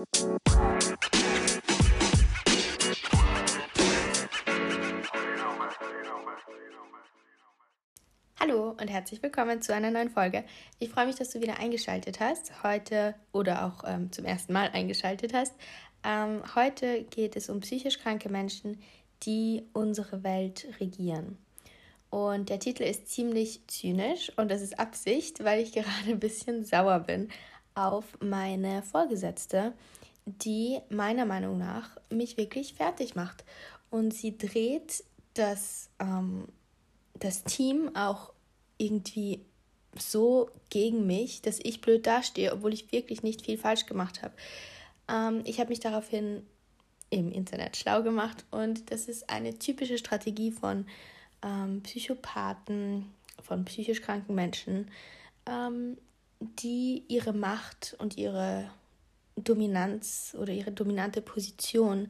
Hallo und herzlich willkommen zu einer neuen Folge. Ich freue mich, dass du wieder eingeschaltet hast. Heute oder auch ähm, zum ersten Mal eingeschaltet hast. Ähm, heute geht es um psychisch kranke Menschen, die unsere Welt regieren. Und der Titel ist ziemlich zynisch und das ist Absicht, weil ich gerade ein bisschen sauer bin auf meine Vorgesetzte, die meiner Meinung nach mich wirklich fertig macht. Und sie dreht das ähm, das Team auch irgendwie so gegen mich, dass ich blöd dastehe, obwohl ich wirklich nicht viel falsch gemacht habe. Ähm, ich habe mich daraufhin im Internet schlau gemacht und das ist eine typische Strategie von ähm, Psychopathen, von psychisch kranken Menschen, ähm, die ihre Macht und ihre Dominanz oder ihre dominante Position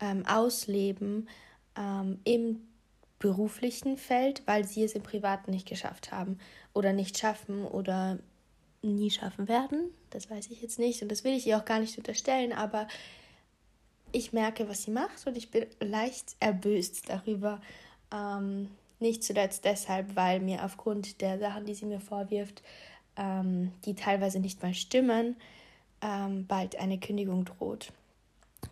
ähm, ausleben ähm, im beruflichen Feld, weil sie es im Privaten nicht geschafft haben oder nicht schaffen oder nie schaffen werden. Das weiß ich jetzt nicht und das will ich ihr auch gar nicht unterstellen, aber ich merke, was sie macht und ich bin leicht erböst darüber. Ähm, nicht zuletzt deshalb, weil mir aufgrund der Sachen, die sie mir vorwirft, ähm, die teilweise nicht mal stimmen, ähm, bald eine Kündigung droht.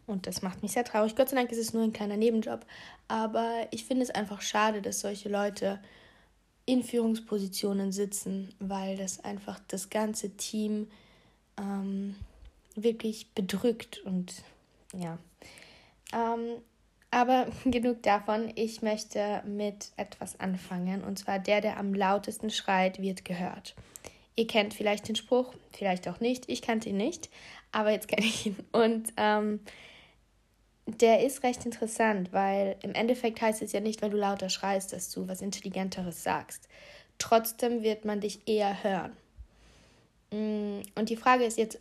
Und das macht mich sehr traurig. Gott sei Dank ist es nur ein kleiner Nebenjob. Aber ich finde es einfach schade, dass solche Leute in Führungspositionen sitzen, weil das einfach das ganze Team ähm, wirklich bedrückt. Und ja. Ähm, aber genug davon. Ich möchte mit etwas anfangen. Und zwar der, der am lautesten schreit, wird gehört. Ihr kennt vielleicht den Spruch, vielleicht auch nicht. Ich kannte ihn nicht, aber jetzt kenne ich ihn. Und ähm, der ist recht interessant, weil im Endeffekt heißt es ja nicht, weil du lauter schreist, dass du was Intelligenteres sagst. Trotzdem wird man dich eher hören. Mm, und die Frage ist jetzt,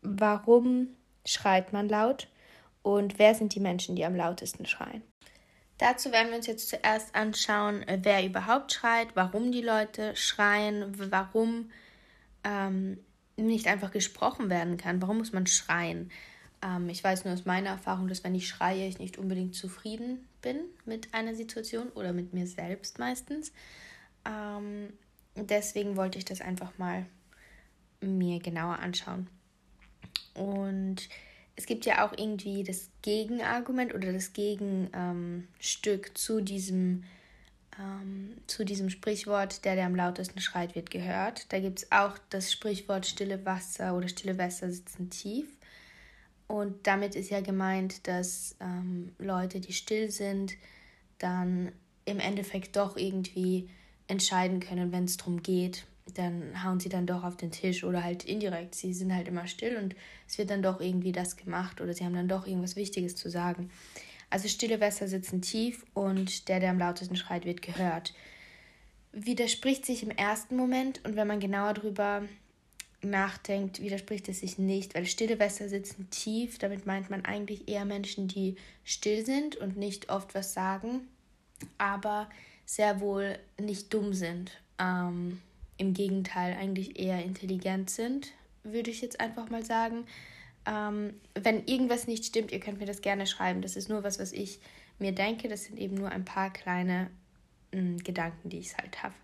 warum schreit man laut und wer sind die Menschen, die am lautesten schreien? Dazu werden wir uns jetzt zuerst anschauen, wer überhaupt schreit, warum die Leute schreien, warum ähm, nicht einfach gesprochen werden kann, warum muss man schreien. Ähm, ich weiß nur aus meiner Erfahrung, dass wenn ich schreie, ich nicht unbedingt zufrieden bin mit einer Situation oder mit mir selbst meistens. Ähm, deswegen wollte ich das einfach mal mir genauer anschauen. Und es gibt ja auch irgendwie das Gegenargument oder das Gegenstück zu diesem ähm, zu diesem Sprichwort, der, der am lautesten schreit, wird gehört. Da gibt es auch das Sprichwort stille Wasser oder stille Wässer sitzen tief. Und damit ist ja gemeint, dass ähm, Leute, die still sind, dann im Endeffekt doch irgendwie entscheiden können, wenn es darum geht. Dann hauen sie dann doch auf den Tisch oder halt indirekt. Sie sind halt immer still und es wird dann doch irgendwie das gemacht oder sie haben dann doch irgendwas Wichtiges zu sagen. Also stille Wässer sitzen tief und der, der am lautesten schreit, wird gehört. Widerspricht sich im ersten Moment und wenn man genauer drüber nachdenkt, widerspricht es sich nicht, weil stille Wässer sitzen tief. Damit meint man eigentlich eher Menschen, die still sind und nicht oft was sagen, aber sehr wohl nicht dumm sind. Ähm, Im Gegenteil, eigentlich eher intelligent sind, würde ich jetzt einfach mal sagen. Ähm, wenn irgendwas nicht stimmt, ihr könnt mir das gerne schreiben. Das ist nur was, was ich mir denke. Das sind eben nur ein paar kleine mh, hm, Gedanken, die ich halt habe.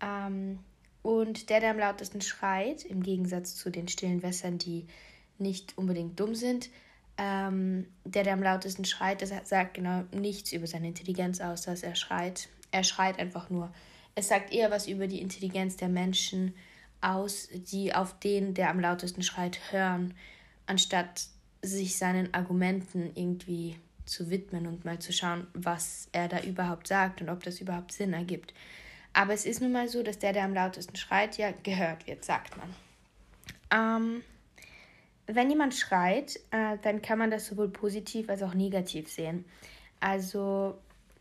Ähm, und der, der am lautesten schreit, im Gegensatz zu den stillen Wässern, die nicht unbedingt dumm sind, ähm, der, der am lautesten schreit, das sagt genau nichts über seine Intelligenz aus, dass er schreit. Er schreit einfach nur. Es sagt eher was über die Intelligenz der Menschen aus, die auf den, der am lautesten schreit, hören, anstatt sich seinen Argumenten irgendwie zu widmen und mal zu schauen, was er da überhaupt sagt und ob das überhaupt Sinn ergibt. Aber es ist nun mal so, dass der, der am lautesten schreit, ja gehört wird, sagt man. Ähm, wenn jemand schreit, äh, dann kann man das sowohl positiv als auch negativ sehen. Also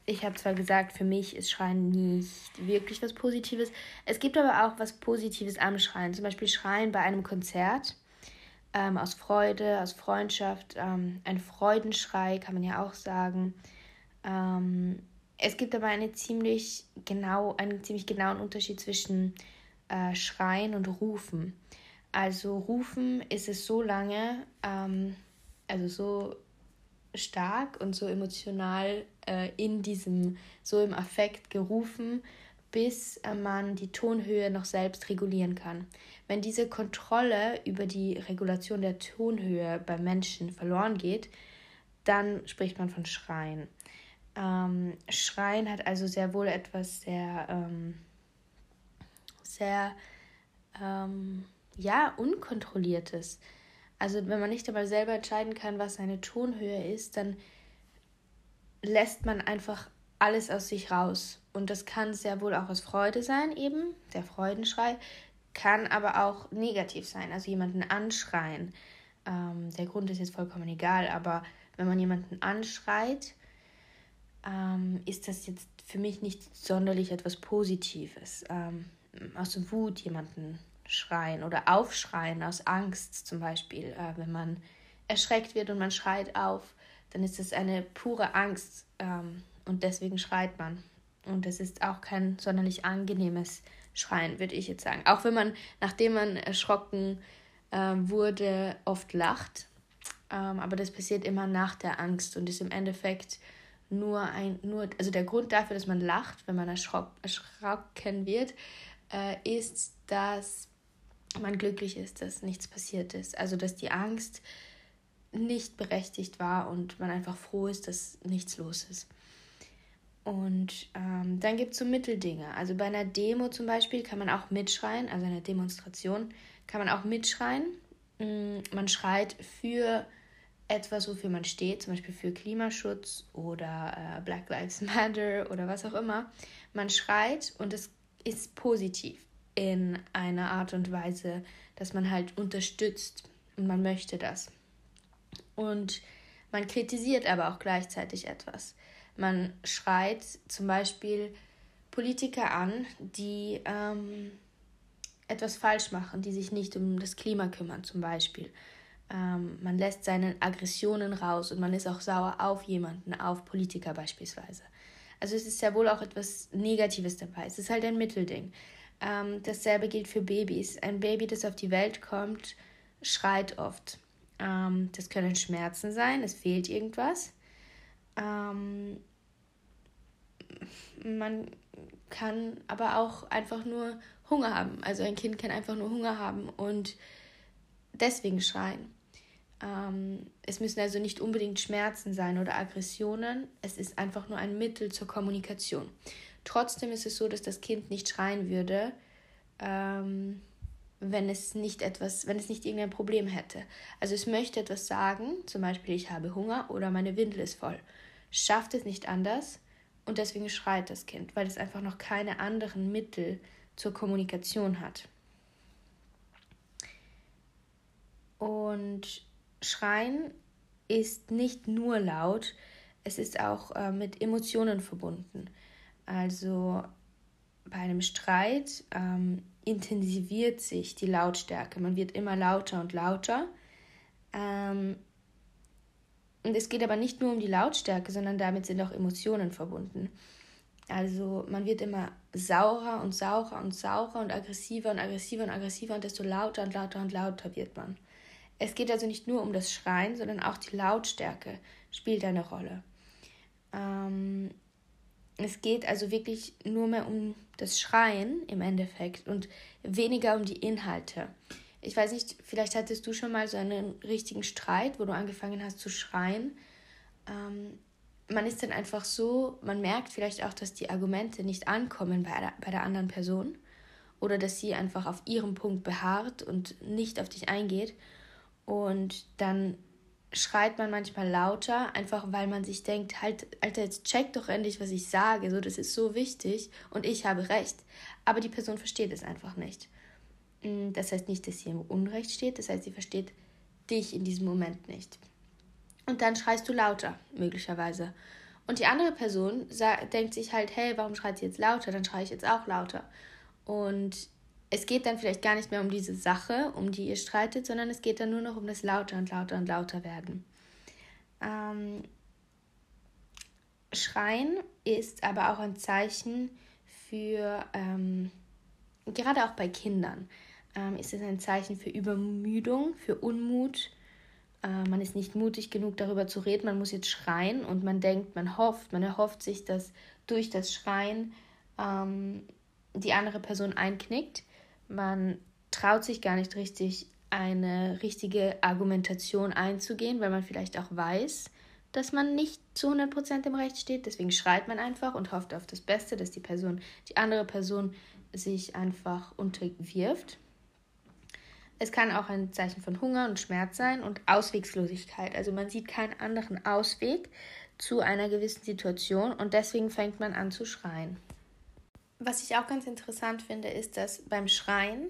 ich habe zwar gesagt, für mich ist Schreien nicht wirklich was Positives. Es gibt aber auch was Positives am Schreien. Zum Beispiel Schreien bei einem Konzert ähm, aus Freude, aus Freundschaft. Ähm, ein Freudenschrei kann man ja auch sagen. Ähm, es gibt aber eine ziemlich genau, einen ziemlich genauen Unterschied zwischen äh, Schreien und Rufen. Also rufen ist es so lange, ähm, also so stark und so emotional äh, in diesem, so im Affekt gerufen, bis äh, man die Tonhöhe noch selbst regulieren kann. Wenn diese Kontrolle über die Regulation der Tonhöhe beim Menschen verloren geht, dann spricht man von Schreien. Ähm, Schreien hat also sehr wohl etwas sehr, ähm, sehr, ähm, ja, unkontrolliertes. Also wenn man nicht einmal selber entscheiden kann, was seine Tonhöhe ist, dann lässt man einfach alles aus sich raus. Und das kann sehr wohl auch aus Freude sein, eben, der Freudenschrei, kann aber auch negativ sein, also jemanden anschreien. Ähm, der Grund ist jetzt vollkommen egal, aber wenn man jemanden anschreit, ähm, ist das jetzt für mich nicht sonderlich etwas Positives. Ähm, aus Wut jemanden schreien oder aufschreien, aus Angst zum Beispiel. Äh, wenn man erschreckt wird und man schreit auf, dann ist es eine pure Angst ähm, und deswegen schreit man. Und es ist auch kein sonderlich angenehmes Schreien, würde ich jetzt sagen. Auch wenn man, nachdem man erschrocken äh, wurde, oft lacht. Ähm, aber das passiert immer nach der Angst und ist im Endeffekt nur ein, nur, also der Grund dafür, dass man lacht, wenn man erschrock, erschrocken wird, äh, ist, dass man glücklich ist, dass nichts passiert ist. Also dass die Angst nicht berechtigt war und man einfach froh ist, dass nichts los ist. Und ähm, dann gibt es so Mitteldinge. Also bei einer Demo zum Beispiel kann man auch mitschreien, also einer Demonstration kann man auch mitschreien. Mm, man schreit für etwas, wofür man steht, zum Beispiel für Klimaschutz oder äh, Black Lives Matter oder was auch immer. Man schreit und es ist positiv in einer Art und Weise, dass man halt unterstützt und man möchte das. Und man kritisiert aber auch gleichzeitig etwas. Man schreit zum Beispiel Politiker an, die ähm, etwas falsch machen, die sich nicht um das Klima kümmern zum Beispiel. Ähm, man lässt seine Aggressionen raus und man ist auch sauer auf jemanden, auf Politiker beispielsweise. Also es ist ja wohl auch etwas Negatives dabei. Es ist halt ein Mittelding. Ähm, dasselbe gilt für Babys. Ein Baby, das auf die Welt kommt, schreit oft. Ähm, das können Schmerzen sein, es fehlt irgendwas. Ähm, man kann aber auch einfach nur Hunger haben. Also ein Kind kann einfach nur Hunger haben und deswegen schreien. Ähm, es müssen also nicht unbedingt Schmerzen sein oder Aggressionen. Es ist einfach nur ein Mittel zur Kommunikation. Trotzdem ist es so, dass das Kind nicht schreien würde, ähm, wenn es nicht etwas, wenn es nicht irgendein Problem hätte. Also es möchte etwas sagen, zum Beispiel ich habe Hunger oder meine Windel ist voll. Schafft es nicht anders und deswegen schreit das Kind, weil es einfach noch keine anderen Mittel zur Kommunikation hat. Und Schreien ist nicht nur laut, es ist auch äh, mit Emotionen verbunden. Also bei einem Streit ähm, intensiviert sich die Lautstärke. Man wird immer lauter und lauter. Ähm, und es geht aber nicht nur um die Lautstärke, sondern damit sind auch Emotionen verbunden. Also man wird immer saurer und saurer und saurer und aggressiver und aggressiver und aggressiver und desto lauter und lauter und lauter wird man. Es geht also nicht nur um das Schreien, sondern auch die Lautstärke spielt eine Rolle. Ähm, es geht also wirklich nur mehr um das Schreien im Endeffekt und weniger um die Inhalte. Ich weiß nicht, vielleicht hattest du schon mal so einen richtigen Streit, wo du angefangen hast zu schreien. Ähm, man ist dann einfach so, man merkt vielleicht auch, dass die Argumente nicht ankommen bei der, bei der anderen Person oder dass sie einfach auf ihrem Punkt beharrt und nicht auf dich eingeht. Und dann schreit man manchmal lauter, einfach weil man sich denkt, halt, Alter, jetzt check doch endlich, was ich sage, so, das ist so wichtig und ich habe recht. Aber die Person versteht es einfach nicht. Mm, das heißt nicht, dass sie im Unrecht steht, das heißt, sie versteht dich in diesem Moment nicht. Und dann schreist du lauter, möglicherweise. Und die andere Person denkt sich halt, hey, warum schreit sie jetzt lauter? Dann schreie ich jetzt auch lauter. Und es geht dann vielleicht gar nicht mehr um diese Sache, um die ihr streitet, sondern es geht dann nur noch um das lauter und lauter und lauter werden. Ähm, Schreien ist aber auch ein Zeichen für, ähm, gerade auch bei Kindern. ähm, ist es ein Zeichen für Übermüdung, für Unmut. Äh, man ist nicht mutig genug, darüber zu reden. Man muss jetzt schreien und man denkt, man hofft, man erhofft sich, dass durch das Schreien ähm, die andere Person einknickt. Man traut sich gar nicht richtig, eine richtige Argumentation einzugehen, weil man vielleicht auch weiß, dass man nicht zu 100% im Recht steht. Deswegen schreit man einfach und hofft auf das Beste, dass die Person, die andere Person sich einfach unterwirft. Es kann auch ein Zeichen von Hunger und Schmerz sein und Auswegslosigkeit. Also man sieht keinen anderen Ausweg zu einer gewissen Situation und deswegen fängt man an zu schreien. Was ich auch ganz interessant finde, ist, dass beim Schreien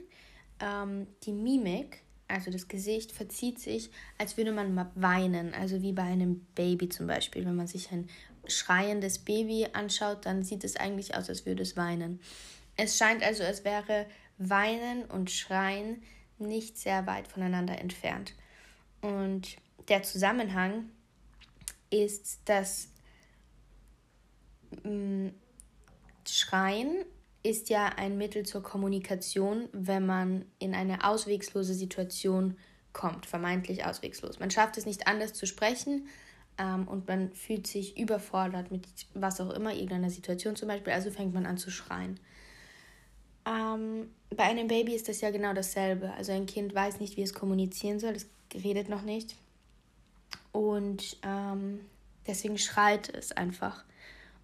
ähm, die Mimik, also das Gesicht, verzieht sich, als würde man mal weinen. Also wie bei einem Baby zum Beispiel. Wenn man sich ein schreiendes Baby anschaut, dann sieht es eigentlich aus, als würde es weinen. Es scheint also, als wäre Weinen und Schreien nicht sehr weit voneinander entfernt. Und der Zusammenhang ist, dass mm, Schreien ist ja ein Mittel zur Kommunikation, wenn man in eine auswegslose Situation kommt, vermeintlich auswegslos. Man schafft es nicht anders zu sprechen ähm, und man fühlt sich überfordert mit was auch immer, irgendeiner Situation zum Beispiel, also fängt man an zu schreien. Ähm, bei einem Baby ist das ja genau dasselbe. Also ein Kind weiß nicht, wie es kommunizieren soll, es redet noch nicht. Und ähm, deswegen schreit es einfach.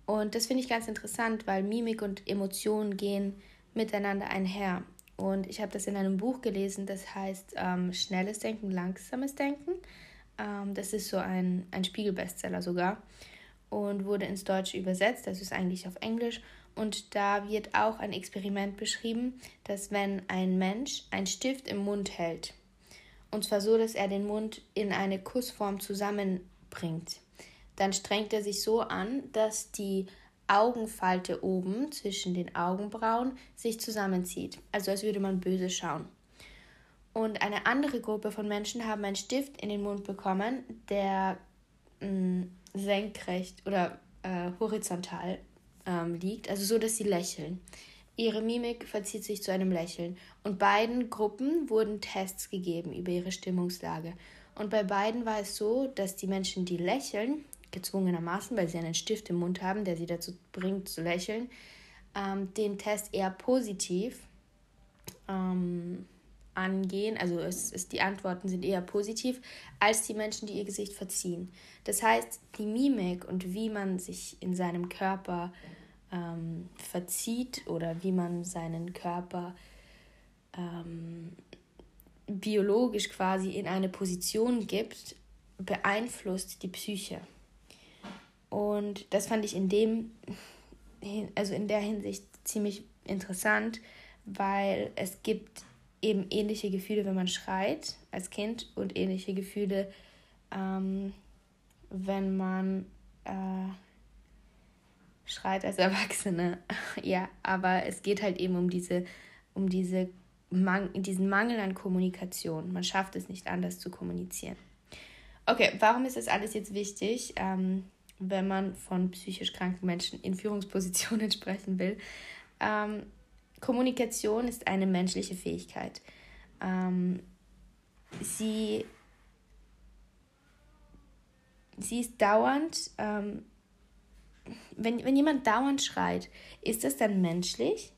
Und das finde ich ganz interessant, weil Mimik und Emotionen gehen miteinander einher. Und ich habe das in einem Buch gelesen, das heißt ähm, Schnelles Denken, Langsames Denken. Ähm, das ist so ein, ein Spiegelbestseller sogar und wurde ins Deutsche übersetzt. Das ist eigentlich auf Englisch. Und da wird auch ein Experiment beschrieben, dass wenn ein Mensch einen Stift im Mund hält, und zwar so, dass er den Mund in eine Kussform zusammenbringt, dann strengt er sich so an, dass die Augenfalte oben zwischen den Augenbrauen sich zusammenzieht, also als würde man böse schauen. Und eine andere Gruppe von Menschen haben einen Stift in den Mund bekommen, der mh, mm, senkrecht oder äh, horizontal ähm, liegt, also so, dass sie lächeln. Ihre Mimik verzieht sich zu einem Lächeln. Und beiden Gruppen wurden Tests gegeben über ihre Stimmungslage. Und bei beiden war es so, dass die Menschen, die lächeln, gezwungenermaßen, weil sie einen Stift im Mund haben, der sie dazu bringt zu lächeln, ähm, den Test eher positiv ähm, angehen. Also es, es, die Antworten sind eher positiv als die Menschen, die ihr Gesicht verziehen. Das heißt, die Mimik und wie man sich in seinem Körper ähm, verzieht oder wie man seinen Körper ähm, biologisch quasi in eine Position gibt, beeinflusst die Psyche. Und das fand ich in dem, also in der Hinsicht ziemlich interessant, weil es gibt eben ähnliche Gefühle, wenn man schreit als Kind und ähnliche Gefühle, ähm, wenn man äh, schreit als Erwachsene. ja, aber es geht halt eben um diese, um diese Man diesen Mangel an Kommunikation. Man schafft es nicht anders zu kommunizieren. Okay, warum ist das alles jetzt wichtig? Ähm, wenn man von psychisch kranken Menschen in Führungspositionen sprechen will. Ähm, Kommunikation ist eine menschliche Fähigkeit. Ähm, sie, sie ist dauernd, ähm, wenn, wenn jemand dauernd schreit, ist das dann menschlich?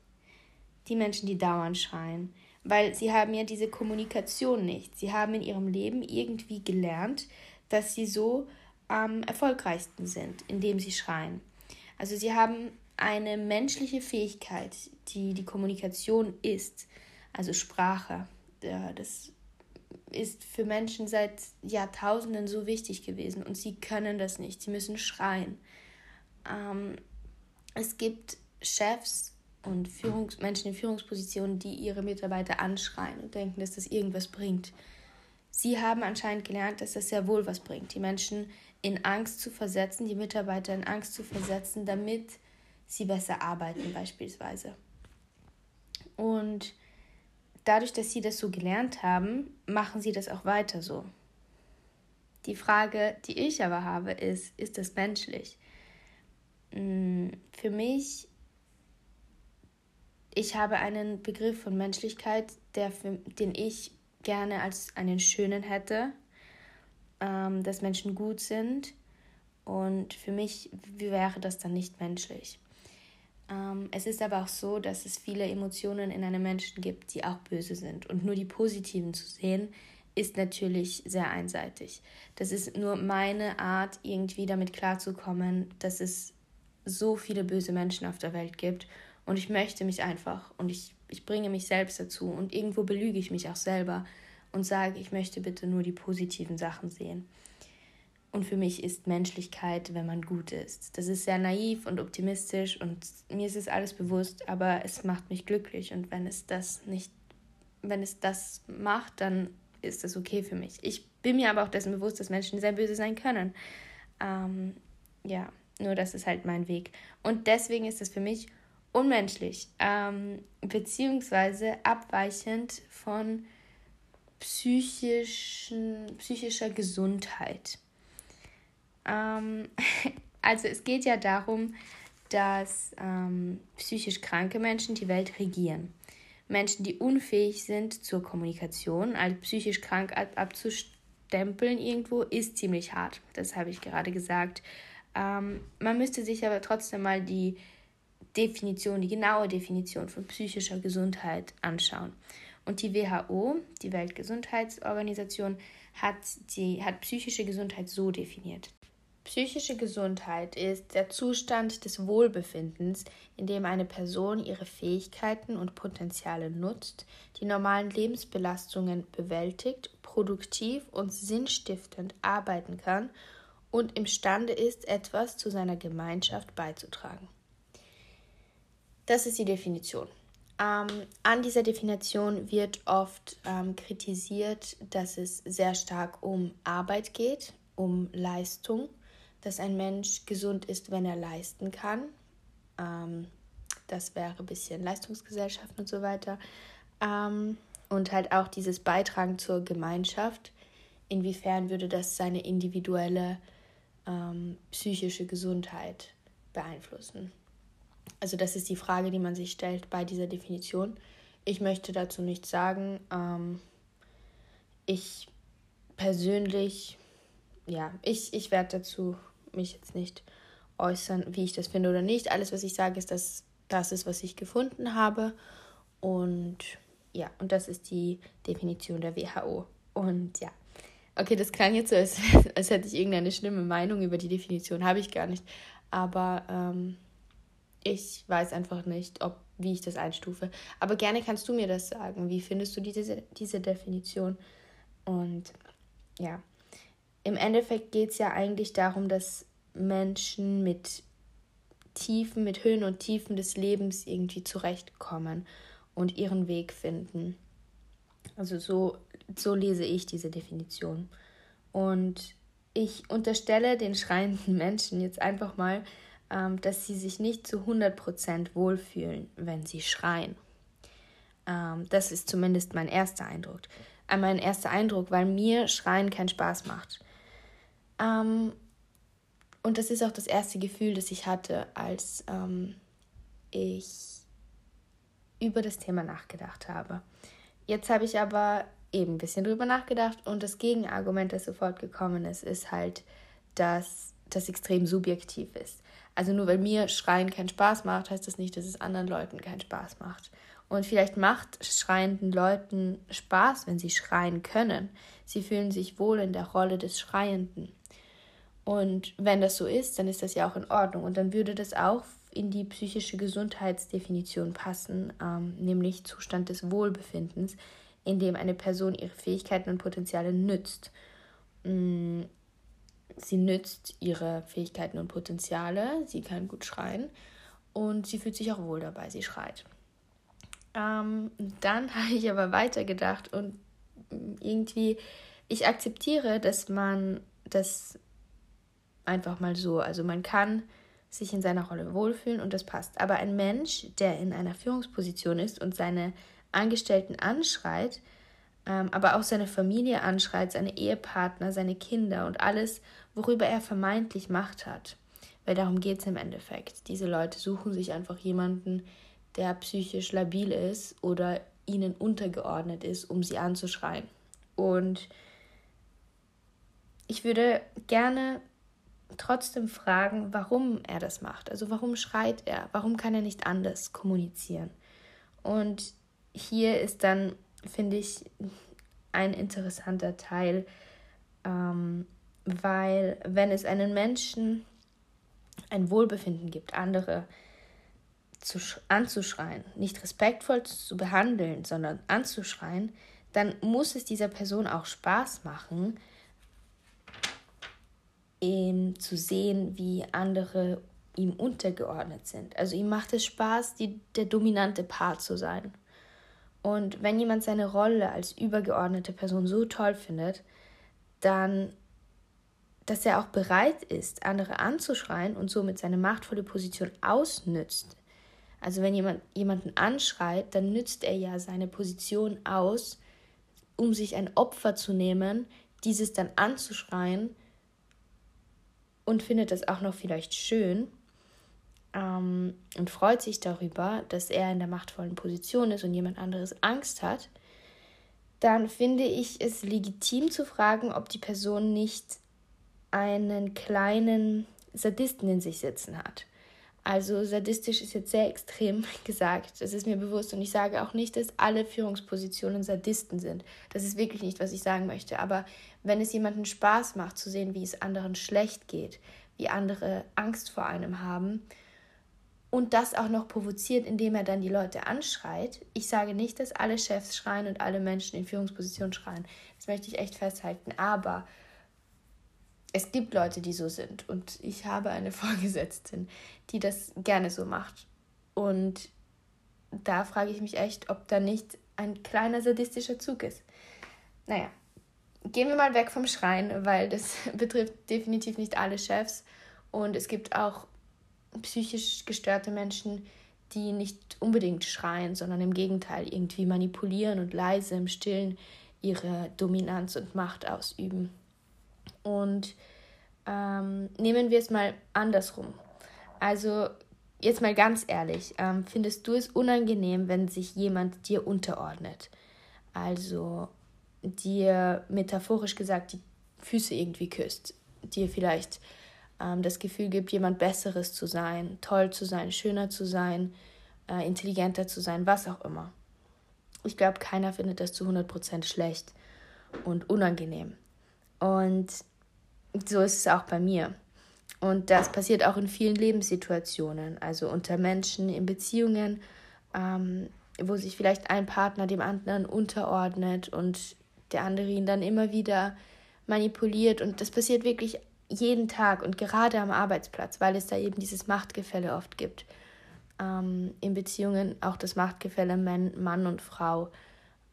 Die Menschen, die dauernd schreien. Weil sie haben ja diese Kommunikation nicht. Sie haben in ihrem Leben irgendwie gelernt, dass sie so am erfolgreichsten sind, indem sie schreien. Also sie haben eine menschliche Fähigkeit, die die Kommunikation ist, also Sprache. Das ist für Menschen seit Jahrtausenden so wichtig gewesen und sie können das nicht. Sie müssen schreien. Ähm, es gibt Chefs und Führungs Menschen in Führungspositionen, die ihre Mitarbeiter anschreien und denken, dass das irgendwas bringt. Sie haben anscheinend gelernt, dass das sehr wohl was bringt, die Menschen in Angst zu versetzen, die Mitarbeiter in Angst zu versetzen, damit sie besser arbeiten beispielsweise. Und dadurch, dass sie das so gelernt haben, machen sie das auch weiter so. Die Frage, die ich aber habe, ist, ist das menschlich? Hm, für mich, ich habe einen Begriff von Menschlichkeit, der für, den ich gerne als einen schönen hätte, ähm, dass Menschen gut sind. Und für mich wäre das dann nicht menschlich. Ähm, es ist aber auch so, dass es viele Emotionen in einem Menschen gibt, die auch böse sind. Und nur die positiven zu sehen, ist natürlich sehr einseitig. Das ist nur meine Art, irgendwie damit klarzukommen, dass es so viele böse Menschen auf der Welt gibt. Und ich möchte mich einfach und ich, ich bringe mich selbst dazu und irgendwo belüge ich mich auch selber und sage, ich möchte bitte nur die positiven Sachen sehen. Und für mich ist Menschlichkeit, wenn man gut ist. Das ist sehr naiv und optimistisch und mir ist es alles bewusst, aber es macht mich glücklich. Und wenn es das nicht, wenn es das macht, dann ist das okay für mich. Ich bin mir aber auch dessen bewusst, dass Menschen sehr böse sein können. Ähm, ja, nur das ist halt mein Weg. Und deswegen ist es für mich unmenschlich, ähm, beziehungsweise abweichend von psychischen, psychischer Gesundheit. Ähm, also es geht ja darum, dass ähm, psychisch kranke Menschen die Welt regieren. Menschen, die unfähig sind zur Kommunikation, als psychisch krank ab abzustempeln irgendwo, ist ziemlich hart. Das habe ich gerade gesagt. Ähm, man müsste sich aber trotzdem mal die Definition, die genaue Definition von psychischer Gesundheit anschauen. Und die WHO, die Weltgesundheitsorganisation, hat, die, hat psychische Gesundheit so definiert. Psychische Gesundheit ist der Zustand des Wohlbefindens, in dem eine Person ihre Fähigkeiten und Potenziale nutzt, die normalen Lebensbelastungen bewältigt, produktiv und sinnstiftend arbeiten kann und imstande ist, etwas zu seiner Gemeinschaft beizutragen. Das ist die Definition. Ähm, an dieser Definition wird oft ähm, kritisiert, dass es sehr stark um Arbeit geht, um Leistung dass ein Mensch gesund ist, wenn er leisten kann. Ähm, das wäre ein bisschen Leistungsgesellschaft und so weiter. Ähm, und halt auch dieses Beitragen zur Gemeinschaft. Inwiefern würde das seine individuelle ähm, psychische Gesundheit beeinflussen? Also das ist die Frage, die man sich stellt bei dieser Definition. Ich möchte dazu nichts sagen. Ähm, ich persönlich, ja, ich, ich werde dazu mich jetzt nicht äußern, wie ich das finde oder nicht. Alles, was ich sage, ist, dass das ist, was ich gefunden habe. Und ja, und das ist die Definition der WHO. Und ja, okay, das klang jetzt so, als, als hätte ich irgendeine schlimme Meinung über die Definition. Habe ich gar nicht. Aber ähm, ich weiß einfach nicht, ob, wie ich das einstufe. Aber gerne kannst du mir das sagen. Wie findest du diese, diese Definition? Und ja, im Endeffekt geht es ja eigentlich darum, dass Menschen mit Tiefen, mit Höhen und Tiefen des Lebens irgendwie zurechtkommen und ihren Weg finden. Also so, so lese ich diese Definition. Und ich unterstelle den schreienden Menschen jetzt einfach mal, ähm, dass sie sich nicht zu 100% wohlfühlen, wenn sie schreien. Ähm, das ist zumindest mein erster Eindruck. Äh, mein erster Eindruck, weil mir Schreien keinen Spaß macht. Ähm, und das ist auch das erste Gefühl, das ich hatte, als ähm, ich über das Thema nachgedacht habe. Jetzt habe ich aber eben ein bisschen drüber nachgedacht und das Gegenargument, das sofort gekommen ist, ist halt, dass das extrem subjektiv ist. Also nur weil mir Schreien keinen Spaß macht, heißt das nicht, dass es anderen Leuten keinen Spaß macht. Und vielleicht macht schreienden Leuten Spaß, wenn sie schreien können. Sie fühlen sich wohl in der Rolle des Schreienden. Und wenn das so ist, dann ist das ja auch in Ordnung. Und dann würde das auch in die psychische Gesundheitsdefinition passen, ähm, nämlich Zustand des Wohlbefindens, in dem eine Person ihre Fähigkeiten und Potenziale nützt. Sie nützt ihre Fähigkeiten und Potenziale, sie kann gut schreien und sie fühlt sich auch wohl dabei, sie schreit. Ähm, dann habe ich aber weitergedacht und irgendwie, ich akzeptiere, dass man das einfach mal so. Also man kann sich in seiner Rolle wohlfühlen und das passt. Aber ein Mensch, der in einer Führungsposition ist und seine Angestellten anschreit, aber auch seine Familie anschreit, seine Ehepartner, seine Kinder und alles, worüber er vermeintlich Macht hat. Weil darum geht es im Endeffekt. Diese Leute suchen sich einfach jemanden, der psychisch labil ist oder ihnen untergeordnet ist, um sie anzuschreien. Und ich würde gerne trotzdem fragen, warum er das macht. Also warum schreit er? Warum kann er nicht anders kommunizieren? Und hier ist dann, finde ich, ein interessanter Teil, ähm, weil wenn es einen Menschen ein Wohlbefinden gibt, andere zu, anzuschreien, nicht respektvoll zu behandeln, sondern anzuschreien, dann muss es dieser Person auch Spaß machen, ihm zu sehen, wie andere ihm untergeordnet sind. Also ihm macht es Spaß, die, der dominante Part zu sein. Und wenn jemand seine Rolle als übergeordnete Person so toll findet, dann, dass er auch bereit ist, andere anzuschreien und somit seine machtvolle Position ausnützt. Also wenn jemand jemanden anschreit, dann nützt er ja seine Position aus, um sich ein Opfer zu nehmen, dieses dann anzuschreien und findet das auch noch vielleicht schön ähm, und freut sich darüber, dass er in der machtvollen Position ist und jemand anderes Angst hat, dann finde ich es legitim zu fragen, ob die Person nicht einen kleinen Sadisten in sich sitzen hat. Also sadistisch ist jetzt sehr extrem gesagt, das ist mir bewusst und ich sage auch nicht, dass alle Führungspositionen Sadisten sind. Das ist wirklich nicht, was ich sagen möchte. Aber wenn es jemandem Spaß macht zu sehen, wie es anderen schlecht geht, wie andere Angst vor einem haben und das auch noch provoziert, indem er dann die Leute anschreit. Ich sage nicht, dass alle Chefs schreien und alle Menschen in Führungspositionen schreien. Das möchte ich echt festhalten. Aber es gibt Leute, die so sind. Und ich habe eine Vorgesetzte, die das gerne so macht. Und da frage ich mich echt, ob da nicht ein kleiner sadistischer Zug ist. Naja, gehen wir mal weg vom Schreien, weil das betrifft definitiv nicht alle Chefs. Und es gibt auch psychisch gestörte Menschen, die nicht unbedingt schreien, sondern im Gegenteil irgendwie manipulieren und leise im Stillen ihre Dominanz und Macht ausüben. Und ähm, nehmen wir es mal andersrum. Also jetzt mal ganz ehrlich, ähm, findest du es unangenehm, wenn sich jemand dir unterordnet? Also dir metaphorisch gesagt die Füße irgendwie küsst, dir vielleicht ähm, das Gefühl gibt, jemand Besseres zu sein, toll zu sein, schöner zu sein, äh, intelligenter zu sein, was auch immer. Ich glaube, keiner findet das zu 100% schlecht und unangenehm. Und so ist es auch bei mir. Und das passiert auch in vielen Lebenssituationen, also unter Menschen, in Beziehungen, ähm, wo sich vielleicht ein Partner dem anderen unterordnet und der andere ihn dann immer wieder manipuliert. Und das passiert wirklich jeden Tag und gerade am Arbeitsplatz, weil es da eben dieses Machtgefälle oft gibt. Ähm, in Beziehungen auch das Machtgefälle Mann und Frau.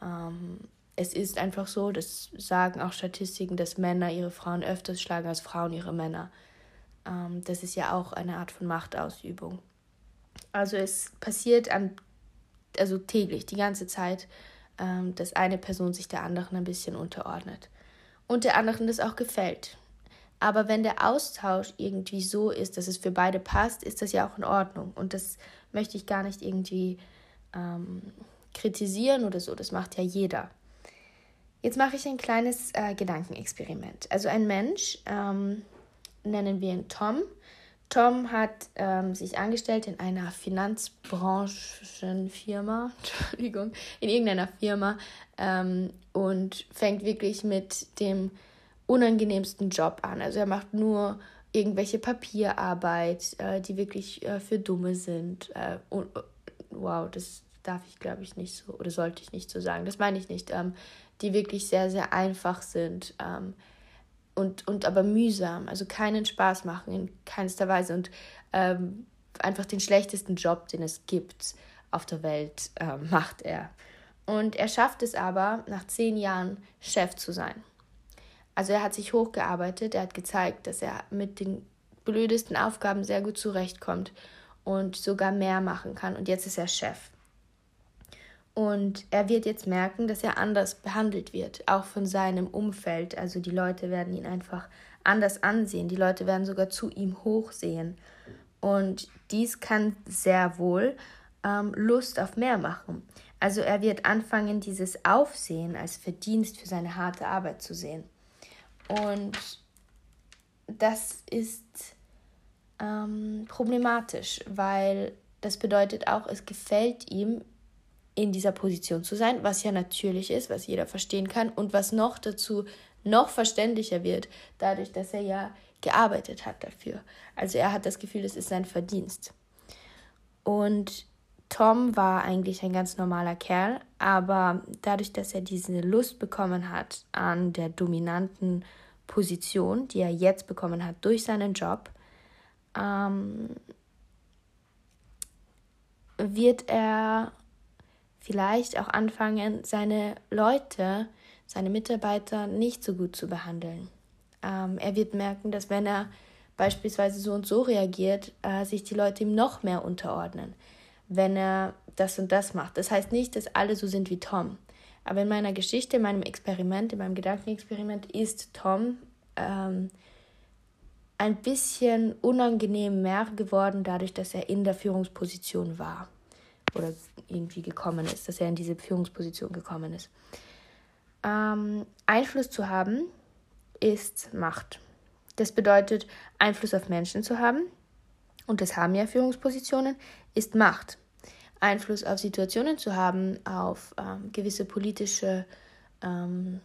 Ähm, es ist einfach so, das sagen auch Statistiken, dass Männer ihre Frauen öfters schlagen als Frauen ihre Männer. Ähm, das ist ja auch eine Art von Machtausübung. Also es passiert an, also täglich, die ganze Zeit, ähm, dass eine Person sich der anderen ein bisschen unterordnet. Und der anderen das auch gefällt. Aber wenn der Austausch irgendwie so ist, dass es für beide passt, ist das ja auch in Ordnung. Und das möchte ich gar nicht irgendwie ähm, kritisieren oder so. Das macht ja jeder. Jetzt mache ich ein kleines äh, Gedankenexperiment. Also ein Mensch, ähm, nennen wir ihn Tom. Tom hat ähm, sich angestellt in einer Finanzbranchenfirma, Entschuldigung, in irgendeiner Firma ähm, und fängt wirklich mit dem unangenehmsten Job an. Also er macht nur irgendwelche Papierarbeit, äh, die wirklich äh, für Dumme sind. Äh, und, wow, das darf ich, glaube ich, nicht so oder sollte ich nicht so sagen. Das meine ich nicht. Ähm, die wirklich sehr, sehr einfach sind ähm, und, und aber mühsam, also keinen Spaß machen in keinster Weise und ähm, einfach den schlechtesten Job, den es gibt auf der Welt, äh, macht er. Und er schafft es aber, nach zehn Jahren Chef zu sein. Also er hat sich hochgearbeitet, er hat gezeigt, dass er mit den blödesten Aufgaben sehr gut zurechtkommt und sogar mehr machen kann. Und jetzt ist er Chef. Und er wird jetzt merken, dass er anders behandelt wird, auch von seinem Umfeld. Also die Leute werden ihn einfach anders ansehen. Die Leute werden sogar zu ihm hochsehen. Und dies kann sehr wohl ähm, Lust auf mehr machen. Also er wird anfangen, dieses Aufsehen als Verdienst für seine harte Arbeit zu sehen. Und das ist ähm, problematisch, weil das bedeutet auch, es gefällt ihm, in dieser Position zu sein, was ja natürlich ist, was jeder verstehen kann und was noch dazu noch verständlicher wird, dadurch, dass er ja gearbeitet hat dafür. Also er hat das Gefühl, es ist sein Verdienst. Und Tom war eigentlich ein ganz normaler Kerl, aber dadurch, dass er diese Lust bekommen hat an der dominanten Position, die er jetzt bekommen hat durch seinen Job, ähm, wird er vielleicht auch anfangen, seine Leute, seine Mitarbeiter nicht so gut zu behandeln. Ähm, er wird merken, dass wenn er beispielsweise so und so reagiert, äh, sich die Leute ihm noch mehr unterordnen, wenn er das und das macht. Das heißt nicht, dass alle so sind wie Tom. Aber in meiner Geschichte, in meinem Experiment, in meinem Gedankenexperiment ist Tom ähm, ein bisschen unangenehm mehr geworden, dadurch, dass er in der Führungsposition war oder irgendwie gekommen ist, dass er in diese Führungsposition gekommen ist. Ähm, Einfluss zu haben ist Macht. Das bedeutet, Einfluss auf Menschen zu haben, und das haben ja Führungspositionen, ist Macht. Einfluss auf Situationen zu haben, auf ähm, gewisse politische ähm,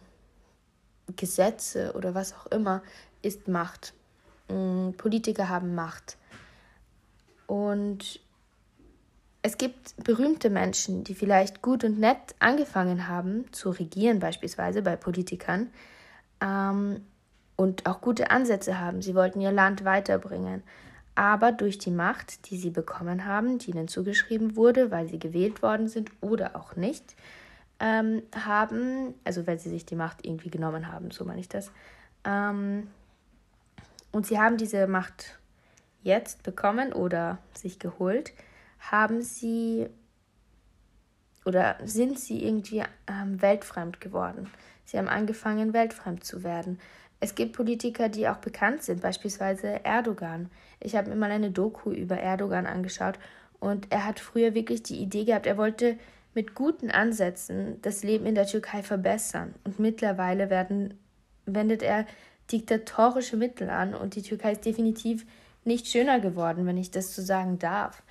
Gesetze oder was auch immer, ist Macht. Ähm, Politiker haben Macht. Und es gibt berühmte Menschen, die vielleicht gut und nett angefangen haben zu regieren, beispielsweise bei Politikern, ähm, und auch gute Ansätze haben. Sie wollten ihr Land weiterbringen. Aber durch die Macht, die sie bekommen haben, die ihnen zugeschrieben wurde, weil sie gewählt worden sind oder auch nicht, ähm, haben, also weil sie sich die Macht irgendwie genommen haben, so meine ich das. Ähm, und sie haben diese Macht jetzt bekommen oder sich geholt, haben sie oder sind sie irgendwie ähm, weltfremd geworden. Sie haben angefangen, weltfremd zu werden. Es gibt Politiker, die auch bekannt sind, beispielsweise Erdogan. Ich habe mir mal eine Doku über Erdogan angeschaut und er hat früher wirklich die Idee gehabt, er wollte mit guten Ansätzen das Leben in der Türkei verbessern. Und mittlerweile werden, wendet er diktatorische Mittel an und die Türkei ist definitiv nicht schöner geworden, wenn ich das so sagen darf.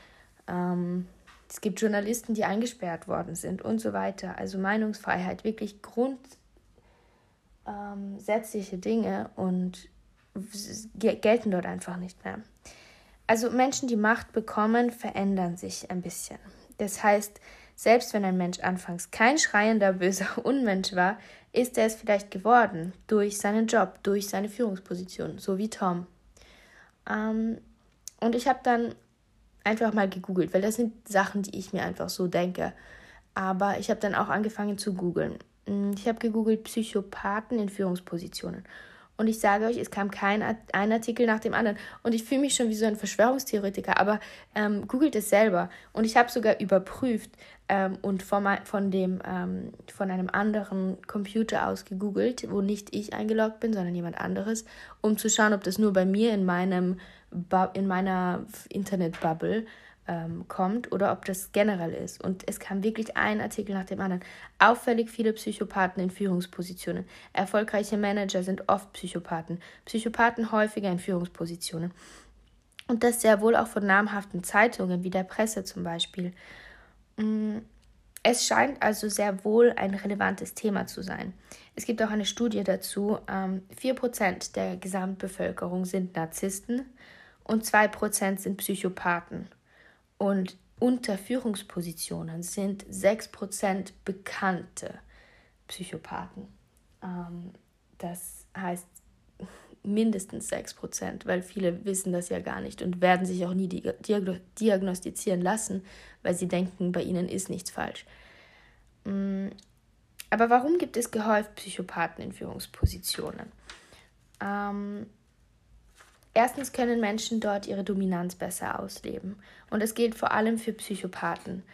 Ähm, es gibt Journalisten, die eingesperrt worden sind und so weiter. Also Meinungsfreiheit, wirklich grundsätzliche ähm, Dinge und gelten dort einfach nicht mehr. Also Menschen, die Macht bekommen, verändern sich ein bisschen. Das heißt, selbst wenn ein Mensch anfangs kein schreiender, böser Unmensch war, ist er es vielleicht geworden durch seinen Job, durch seine Führungsposition, so wie Tom. Ähm, und ich habe dann einfach mal gegoogelt, weil das sind Sachen, die ich mir einfach so denke. Aber ich habe dann auch angefangen zu googeln. Hm, ich habe gegoogelt Psychopathen in Führungspositionen. Und ich sage euch, es kam kein ein Artikel nach dem anderen. Und ich fühle mich schon wie so ein Verschwörungstheoretiker, aber ähm, googelt es selber. Und ich habe sogar überprüft ähm, und von, von, dem, ähm, von einem anderen Computer aus gegoogelt, wo nicht ich eingeloggt bin, sondern jemand anderes, um zu schauen, ob das nur bei mir in, meinem, in meiner Internetbubble ähm, kommt oder ob das generell ist. Und es kam wirklich ein Artikel nach dem anderen. Auffällig viele Psychopathen in Führungspositionen. Erfolgreiche Manager sind oft Psychopathen. Psychopathen häufiger in Führungspositionen. Und das sehr wohl auch von namhaften Zeitungen wie der Presse zum Beispiel. Mm, es scheint also sehr wohl ein relevantes Thema zu sein. Es gibt auch eine Studie dazu. 4% ähm, der Gesamtbevölkerung sind Narzissten und 2% sind Psychopathen. Und unter Führungspositionen sind 6% bekannte Psychopathen. Ähm, das heißt mindestens 6%, weil viele wissen das ja gar nicht und werden sich auch nie diagnostizieren lassen, weil sie denken, bei ihnen ist nichts falsch. Mm, aber warum gibt es gehäuft Psychopathen in Führungspositionen? Ähm, Erstens können Menschen dort ihre Dominanz besser ausleben. Und es gilt vor allem für Psychopathen.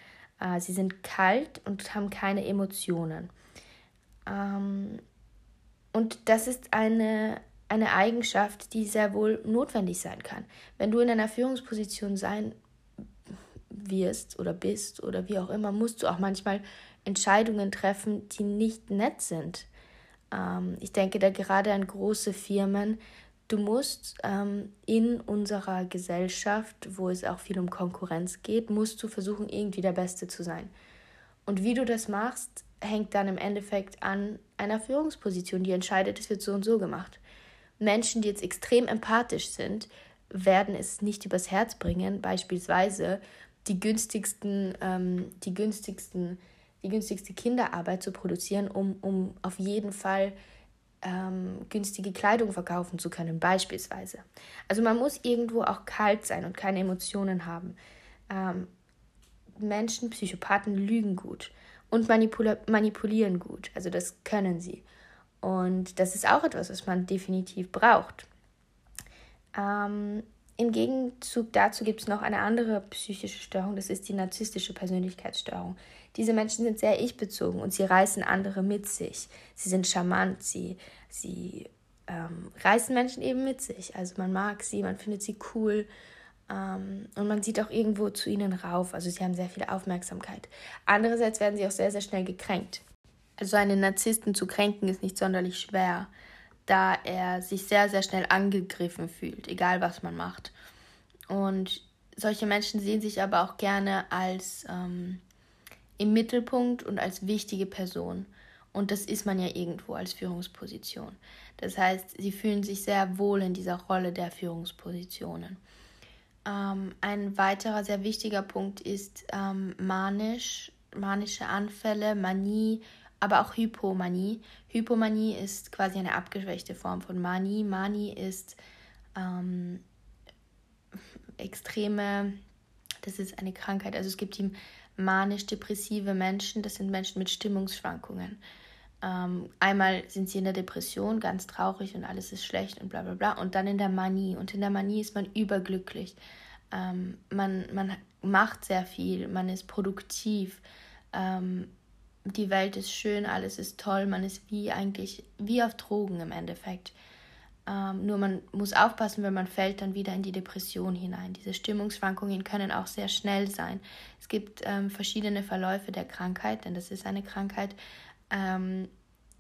Äh, sie sind kalt und haben keine Emotionen. Ähm, und das ist eine, eine Eigenschaft, die sehr wohl notwendig sein kann. Wenn du in einer Führungsposition sein wirst oder bist oder wie auch immer, musst du auch manchmal Entscheidungen treffen, die nicht nett sind. Ähm, ich denke da gerade an große Firmen. Du musst ähm, in unserer Gesellschaft, wo es auch viel um Konkurrenz geht, musst du versuchen, irgendwie der Beste zu sein. Und wie du das machst, hängt dann im Endeffekt an einer Führungsposition, die entscheidet, es wird so und so gemacht. Menschen, die jetzt extrem empathisch sind, werden es nicht übers Herz bringen, beispielsweise die günstigsten, ähm, die günstigsten, die günstigste Kinderarbeit zu produzieren, um, um auf jeden Fall ähm, günstige Kleidung verkaufen zu können, beispielsweise. Also man muss irgendwo auch kalt sein und keine Emotionen haben. Ähm, Menschen, Psychopathen lügen gut und manipul manipulieren gut. Also das können sie. Und das ist auch etwas, was man definitiv braucht. Ähm, Im Gegenzug dazu gibt es noch eine andere psychische Störung, das ist die narzisstische Persönlichkeitsstörung. Diese Menschen sind sehr ich-bezogen und sie reißen andere mit sich. Sie sind charmant, sie, sie ähm, reißen Menschen eben mit sich. Also man mag sie, man findet sie cool ähm, und man sieht auch irgendwo zu ihnen rauf. Also sie haben sehr viel Aufmerksamkeit. Andererseits werden sie auch sehr, sehr schnell gekränkt. Also einen Narzissten zu kränken ist nicht sonderlich schwer, da er sich sehr, sehr schnell angegriffen fühlt, egal was man macht. Und solche Menschen sehen sich aber auch gerne als ähm, im Mittelpunkt und als wichtige Person. Und das ist man ja irgendwo als Führungsposition. Das heißt, sie fühlen sich sehr wohl in dieser Rolle der Führungspositionen. Ähm, ein weiterer sehr wichtiger Punkt ist ähm, manisch, manische Anfälle, Manie, aber auch Hypomanie. Hypomanie ist quasi eine abgeschwächte Form von Manie. Manie ist ähm, extreme, das ist eine Krankheit. Also es gibt die manisch-depressive Menschen, das sind Menschen mit Stimmungsschwankungen. Ähm, einmal sind sie in der Depression, ganz traurig und alles ist schlecht und bla bla bla. Und dann in der Manie. Und in der Manie ist man überglücklich. Ähm, man, man macht sehr viel, man ist produktiv. Ähm, die Welt ist schön, alles ist toll, man ist wie eigentlich wie auf Drogen im Endeffekt. Ähm, nur man muss aufpassen, wenn man fällt dann wieder in die Depression hinein. Diese Stimmungsschwankungen können auch sehr schnell sein. Es gibt ähm, verschiedene Verläufe der Krankheit, denn das ist eine Krankheit. Ähm,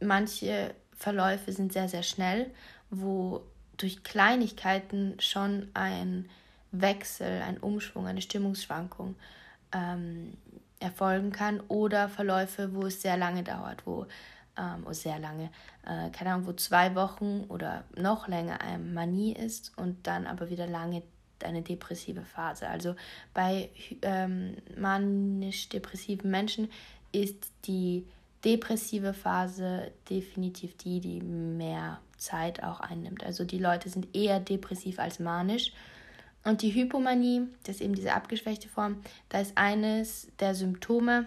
manche Verläufe sind sehr, sehr schnell, wo durch Kleinigkeiten schon ein Wechsel, ein Umschwung, eine Stimmungsschwankung ähm, erfolgen kann oder Verläufe, wo es sehr lange dauert, wo ähm, sehr lange, äh, keine Ahnung, wo zwei Wochen oder noch länger eine Manie ist und dann aber wieder lange eine depressive Phase. Also bei ähm, manisch-depressiven Menschen ist die depressive Phase definitiv die, die mehr Zeit auch einnimmt. Also die Leute sind eher depressiv als manisch und die Hypomanie, das ist eben diese abgeschwächte Form, da ist eines der Symptome,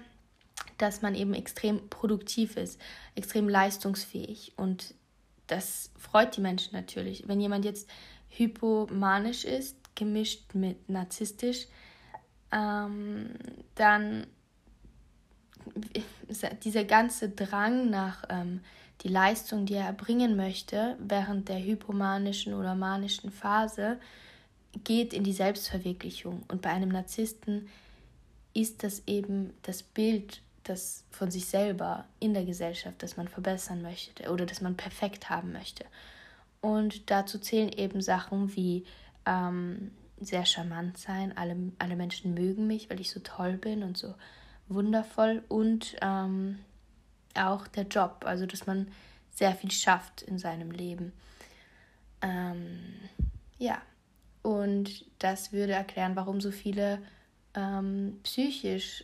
dass man eben extrem produktiv ist, extrem leistungsfähig. Und das freut die Menschen natürlich. Wenn jemand jetzt hypomanisch ist, gemischt mit narzisstisch, ähm, dann dieser ganze Drang nach ähm, die Leistung, die er erbringen möchte, während der hypomanischen oder manischen Phase, geht in die Selbstverwirklichung. Und bei einem Narzissten ist das eben das Bild das von sich selber in der Gesellschaft, das man verbessern möchte oder das man perfekt haben möchte. Und dazu zählen eben Sachen wie ähm, sehr charmant sein, alle, alle Menschen mögen mich, weil ich so toll bin und so wundervoll und ähm, auch der Job, also dass man sehr viel schafft in seinem Leben. Ähm, ja, und das würde erklären, warum so viele ähm, psychisch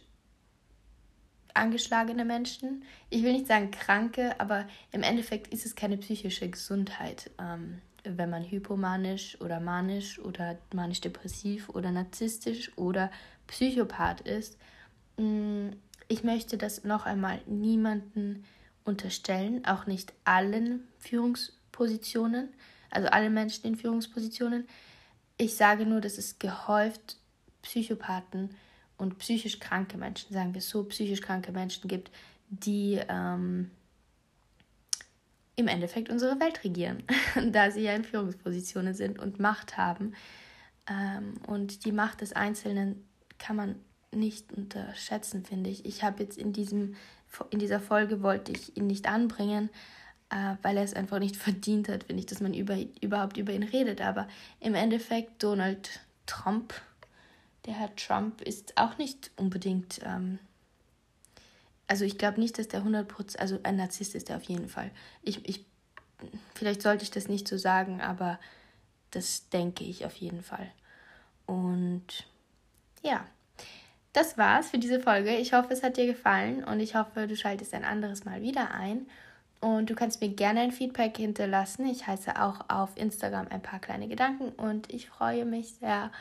angeschlagene Menschen, ich will nicht sagen kranke, aber im Endeffekt ist es keine psychische Gesundheit, ähm, wenn man hypomanisch oder manisch oder manisch-depressiv oder narzisstisch oder Psychopath ist. Mm, ich möchte das noch einmal niemanden unterstellen, auch nicht allen Führungspositionen, also alle Menschen in Führungspositionen. Ich sage nur, dass es gehäuft Psychopathen und psychisch kranke Menschen, sagen wir so, psychisch kranke Menschen gibt, die ähm, im Endeffekt unsere Welt regieren, da sie ja in Führungspositionen sind und Macht haben. Ähm, und die Macht des Einzelnen kann man nicht unterschätzen, finde ich. Ich habe jetzt in, diesem, in dieser Folge wollte ich ihn nicht anbringen, äh, weil er es einfach nicht verdient hat, finde ich, dass man über, überhaupt über ihn redet. Aber im Endeffekt, Donald Trump, der Herr Trump, ist auch nicht unbedingt. Ähm, also ich glaube nicht, dass der 100%, also ein Narzisst ist er auf jeden Fall. Ich, ich, vielleicht sollte ich das nicht so sagen, aber das denke ich auf jeden Fall. Und ja, das war's für diese Folge. Ich hoffe, es hat dir gefallen und ich hoffe, du schaltest ein anderes Mal wieder ein. Und du kannst mir gerne ein Feedback hinterlassen. Ich heiße auch auf Instagram ein paar kleine Gedanken und ich freue mich sehr,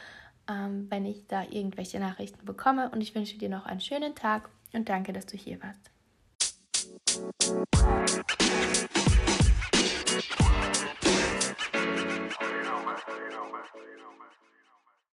ähm, wenn ich da irgendwelche Nachrichten bekomme. Und ich wünsche dir noch einen schönen Tag und danke, dass du hier warst.